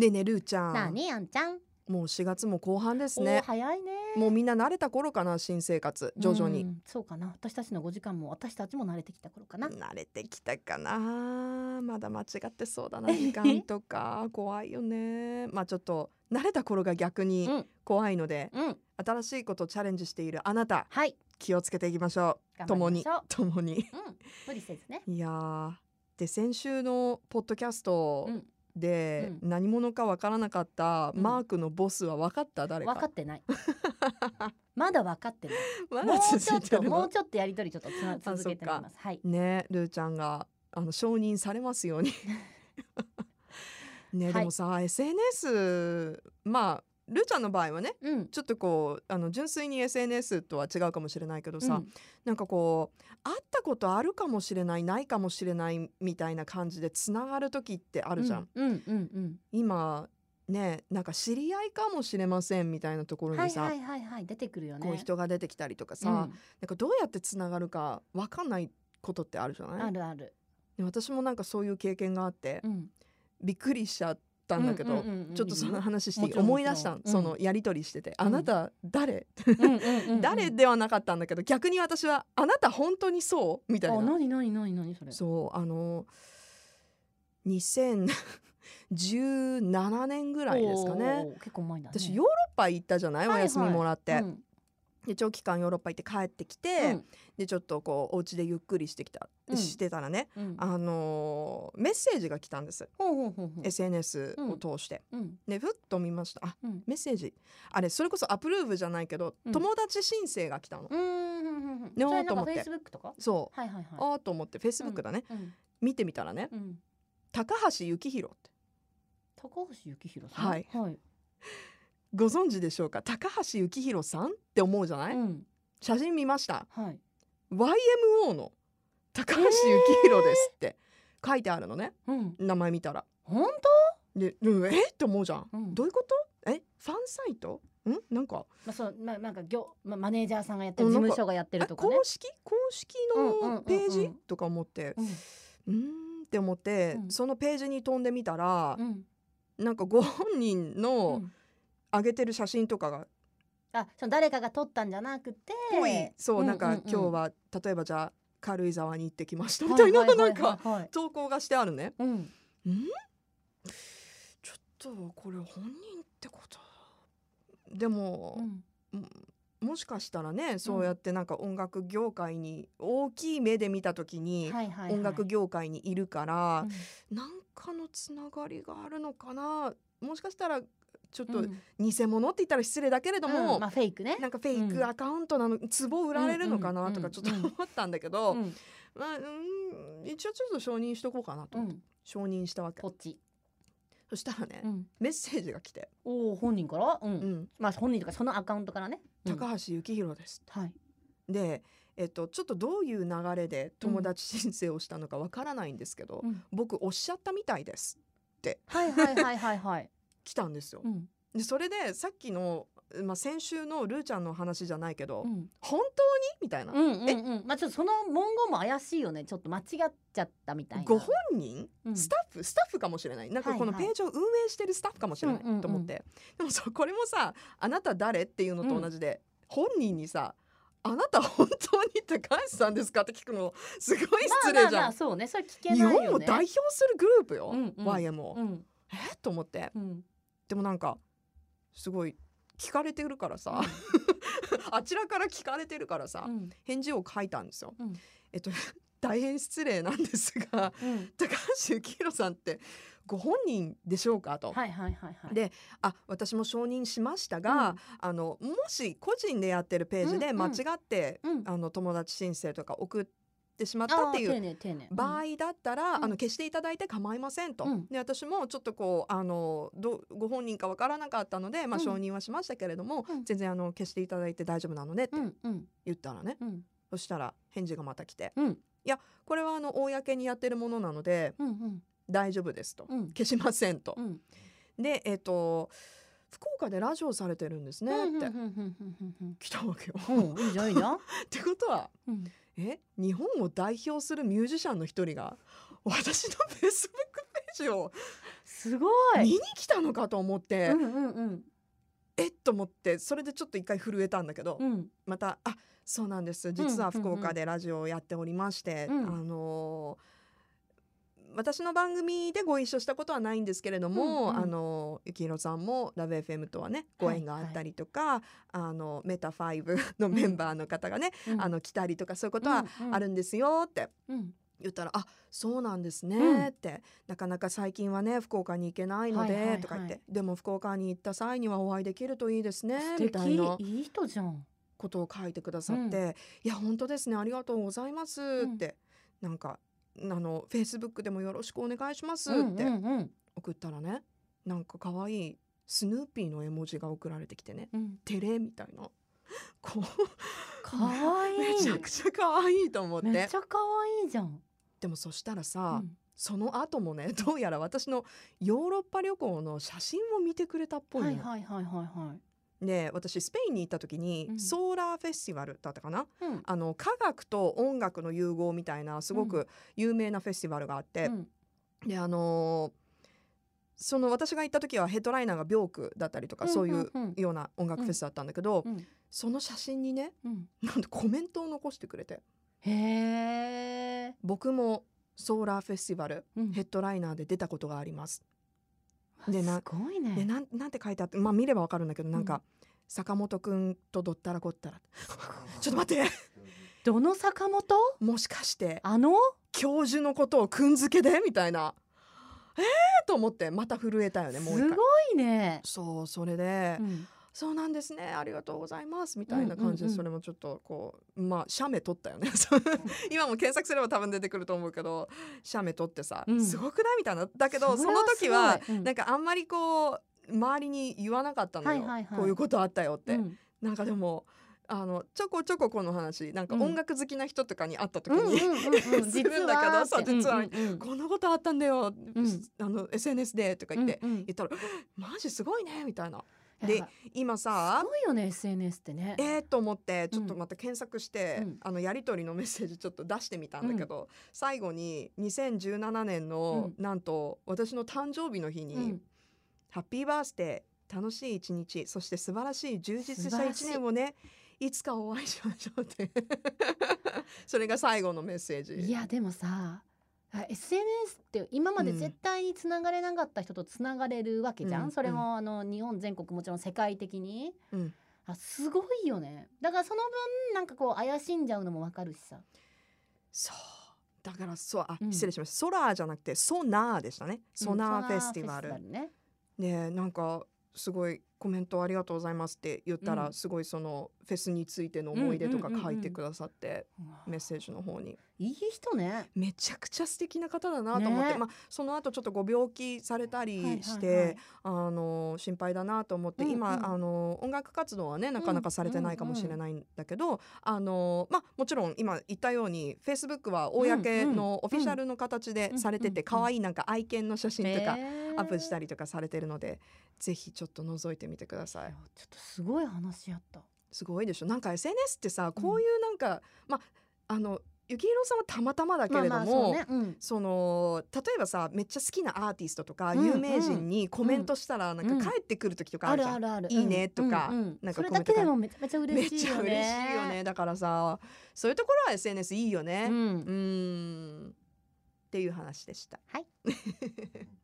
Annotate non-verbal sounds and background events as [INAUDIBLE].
ねえねえルーちゃん。なあにあんちゃん。もう4月も後半ですおーね早いね。もうみんな慣れた頃かな新生活。徐々に。うんそうかな。私たちの5時間も私たちも慣れてきた頃かな。慣れてきたかな。まだ間違ってそうだな時間とか。怖いよね。まあちょっと慣れた頃が逆にうん。怖いので、うん。新しいことをチャレンジしているあなたはい。気をつけていきましょう。頑張共にりましょう。共に。うん。無理せずね。いやー。で先週のポッドキャストうんでう何者かわからなかったうん。マークのボスは分かった？誰か。分かってない。[LAUGHS] まだ分かってない。[LAUGHS] まもうだちょっと続いてるの？もうちょっとやりとりちょっとつな続けてみます。はい。ねルーちゃんがあの承認されますように。[LAUGHS] ね、はい。でもさ SNS まあルーちゃんの場合はねうん。ちょっとこうあの純粋に SNS とは違うかもしれないけどさ、うん。なんかこう会ったことあるかもしれないないかもしれないみたいな感じでつながる時ってあるじゃん。今ねなんか知り合いかもしれませんみたいなところにさ、はいはいはい出てくるよね。こう人が出てきたりとかさ、うん。なんかどうやってつながるかわかんないことってあるじゃない？あるある。で私もなんかそういう経験があって、うん。びっくりしちゃったんだけど、ちょっとその話して思い出したそのやり取りしてて、あなた誰、誰ではなかったんだけど逆に私はあなた本当にそう？みたいあな何何何何それ？そうあの2017年ぐらいですかね。結構前だね。私ヨーロッパ行ったじゃない、はいはい。お休みもらって、うん。で長期間ヨーロッパ行って帰ってきて、うん。でちょっとこうお家でゆっくりしてきた、うん。してたらねうん。あのーメッセージが来たんです、SNS を通して、うん。でふっと見ました。あうん。メッセージ。あれそれこそアプローブじゃないけど、うん。友達申請が来たの、ねそれなんかと思って。そう、はいはいはい。ああと思ってフェイスブックだね、うん。見てみたらね。うん。高橋幸宏って。高橋幸宏さん？はい。はい。ご存知でしょうか？高橋幸宏さんって思うじゃない、うん。写真見ました。はい。YMO の高橋幸宏ですって書いてあるのね。うん。名前見たら。本で、うん、え？って思うじゃん、うん。どういうこと？え？ファンサイト？ん？なんか。当まあそうまあなんか業まあマネージャーさんがやってる事務所がやってえるとかね。公式？公式のページ？とか思って。うん。って思って、うん。そのページに飛んでみたらう、ん。なんかご本人うのん。上げてる写真とかが。あその誰かが撮ったんじゃなくて。ぽい、そう、んなんかん。ん今日は例えばじゃあ軽井沢に行ってきました。みはたいな、はいはい。なんかはい。はい投稿がしてあるね。うん。ん？ちょっとこれ本人ってこと？でもう、ん。もしかしたらねそうやってなんか音楽業界に大きい目で見た時にはいはいはい。音楽業界にいるからうん。なんかのつながりがあるのかな？もしかしたらちょっとうん。偽物って言ったら失礼だけれども、うん。まあフェイクね。なんかフェイクアカウントなの、壺売られるのかなとかちょっと思ったんだけど、うん。まあ、うん一応ちょっと承認しとこうかなと承認したわけ。こっち。そしたらね、うん。メッセージが来て。おお本人から？う「うん。ん、まあ本人とかそのアカウントからね。うん。高橋幸宏です」はい。で、えっと、ちょっとどういう流れで友達申請をしたのかわからないんですけど、うん。僕おっしゃったみたいですはいはいはいはいはい来たんですよ。うん。でそれでさっきの、まあ、先週のルーちゃんの話じゃないけど、うん。本当に？みたいな、うんうんうん。まあちょっとその文言も怪しいよね。ちょっと間違っちゃったみたいな。ご本人、うん。スタッフ？スタッフかもしれない。なんかこのページを運営してるスタッフかもしれないうんうんうん。と思って、でもそうこれもさ「あなた誰?」っていうのと同じで、本人にさ「あなた本当に高橋さんですか?」って聞くのすごい失礼じゃん、まあまあまあそうね。それ聞けない日本を代表するグループよ、うんうん。YMO、うんえ？と思って。うん。でもなんかすごい聞かれてるからさ。[LAUGHS] あちらから聞かれてるからさ、うん。返事を書いたんですよ。うん。えっと大変失礼なんですがうん。高橋幸宏さんってご本人でしょうかと。はいはいはいはい。であ私も承認しましたが、うん。あのもし個人でやってるページでうんうん。間違って、うん。あの友達申請とか送ってしまったっていう場合だったら、うん。あの消していただいて構いませんと、うん。で私もちょっとこうあのどご本人かわからなかったので、まあ、うん承認はしましたけれども、うん。全然あの消していただいて大丈夫なのねって言ったらね、うん。そしたら返事がまた来て。うん「これはあの公にやってるものなのでうんうん。大丈夫です」と、うん。消しませんと。うん。でえっ、と福岡でラジオされてるんですねって。来たわけよ。いいじゃんいいじゃん。[LAUGHS] ってことはうん。え日本を代表するミュージシャンの一人が私のフェイスブックページをすごい見に来たのかと思って、うんうんうん。えっと思ってそれでちょっと一回震えたんだけど、うん。またあそうなんです。実は福岡でラジオをやっておりまして、うん。あのー私の番組でご一緒したことはないんですけれども、うんうん。あのゆきひろさんもラブ FM とはねご縁があったりとか、あのメタ5のメンバーの方がね、うん。あの来たりとかそういうことはあるんですよってうん。言ったら「あそうなんですうん。ね」って、なかなか最近はね福岡に行けないので、はいはいはい。とか言ってでも福岡に行った際にはお会いできるといいですね素みたいな敵いい人じゃん。ことを書いてくださって「いや本当ですねありがとうございます」って、なんかあのフェイスブックでもよろしくお願いしますってうんうん。送ったらねなんか可愛いスヌーピーの絵文字が送られてきてねうん「テレ」みたいな。こかわうい。いめちゃくちゃ可愛いと思って。めっちゃ可愛いじゃん。でもそしたらさ、うん。その後もねどうやら私のヨーロッパ旅行の写真を見てくれたっぽいの。はいはいはいはいはいで私スペインに行った時に、うん。ソーラーフェスティバルだったかな？うん。あの科学と音楽の融合みたいなすごうく有名なフェスティバルがあって、うん。であのーその私が行った時はヘッドライナーがビョークだったりとか、うんそういううんうん。ような音楽フェスだったんだけど、うん。その写真にねうん。なんとコメントを残してくれて。へえ僕もソーラーフェスティバルうん。ヘッドライナーで出たことがあります。でなすごいでねなんなんて書いてあってまあ見ればわかるんだけどなんか、うん。坂本くんとどったらこったら。[LAUGHS] ちょっと待って。どの坂本？もしかしてあの？教授のことをくんづけで？みたいな。えー！と思ってまた震えたよねもう一回。すごいね。そうそれで、うんそうなんですねありがとうございますみたいな感じで、それもちょっとこうまあ写メ撮ったよね。[LAUGHS] 今も検索すれば多分出てくると思うけど写メ撮ってさ、うん。すごくないみたいな。だけどその時はなんかあんまりこう周りに言わなかったのよ、はいはいはい。こういうことあったよって、うん。なんかでもあのちょこちょここの話なんかうん。音楽好きな人とかに会った時に、うんうん [LAUGHS] するんだけどそうって。実はうんうんうん。こんなことあったんだよ、ん。あの SNS でとか言って、うんうん。言ったら「マジすごいね」みたいな。で今すさごいよね SNS ってね。えー、と思ってちょっとまた検索して、うん。あのやり取りのメッセージちょっと出してみたんだけど、最後に2017年の、なんと私の誕生日の日に、うん。ハッピーバースデー楽しい一日そして素晴らしい充実した一年をねいつかお会いしましょうって。[LAUGHS] それが最後のメッセージ。いやでもさあ SNS って今まで絶対につながれなかった人とつながれるわけじゃん、うんそれもあの日本全国もちろん世界的に、うん。あすごいよね。だからその分なんかこう怪しんじゃうのもわかるしさ。そう。だからそうあ、うん。失礼しました。ソラーじゃなくてソナーでしたね。ソナーフェスティバル、ソナーフェスティバルねね。なんかすごいコメントありがとうございますって言ったら、うん。すごいそのフェスについての思い出とかうんうんうんうん。書いてくださって、うわ。メッセージの方に。いい人ね。めちゃくちゃ素敵な方だなと思って、ね。まあその後ちょっとご病気されたりして、あの心配だなと思って、うんうん今あの音楽活動はねなかなかされてないかもしれないんだけど、あのまあもちろん今言ったようにフェイスブックは公のオフィシャルの形でされててうんうん。可愛いなんか愛犬の写真とかへーアップしたりとかされてるので、ぜひちょっと覗いてみてください。ちょっとすごい話やった。すごいでしょ。なんか SNS ってさこういうなんか、まああのゆきひろさんはたまたまだけれども、まあまあそうね。うん。その例えばさめっちゃ好きなアーティストとかうん有名人にコメントしたらなんか帰ってくる時とかああるじゃん、るあるある。いいねとかうんうん。なんかそれだけでもめちゃめちゃ嬉しいよね。ちゃ嬉しいよね。だからさそういうところは SNS いいよね。ううんん。っていう話でした。はい [LAUGHS]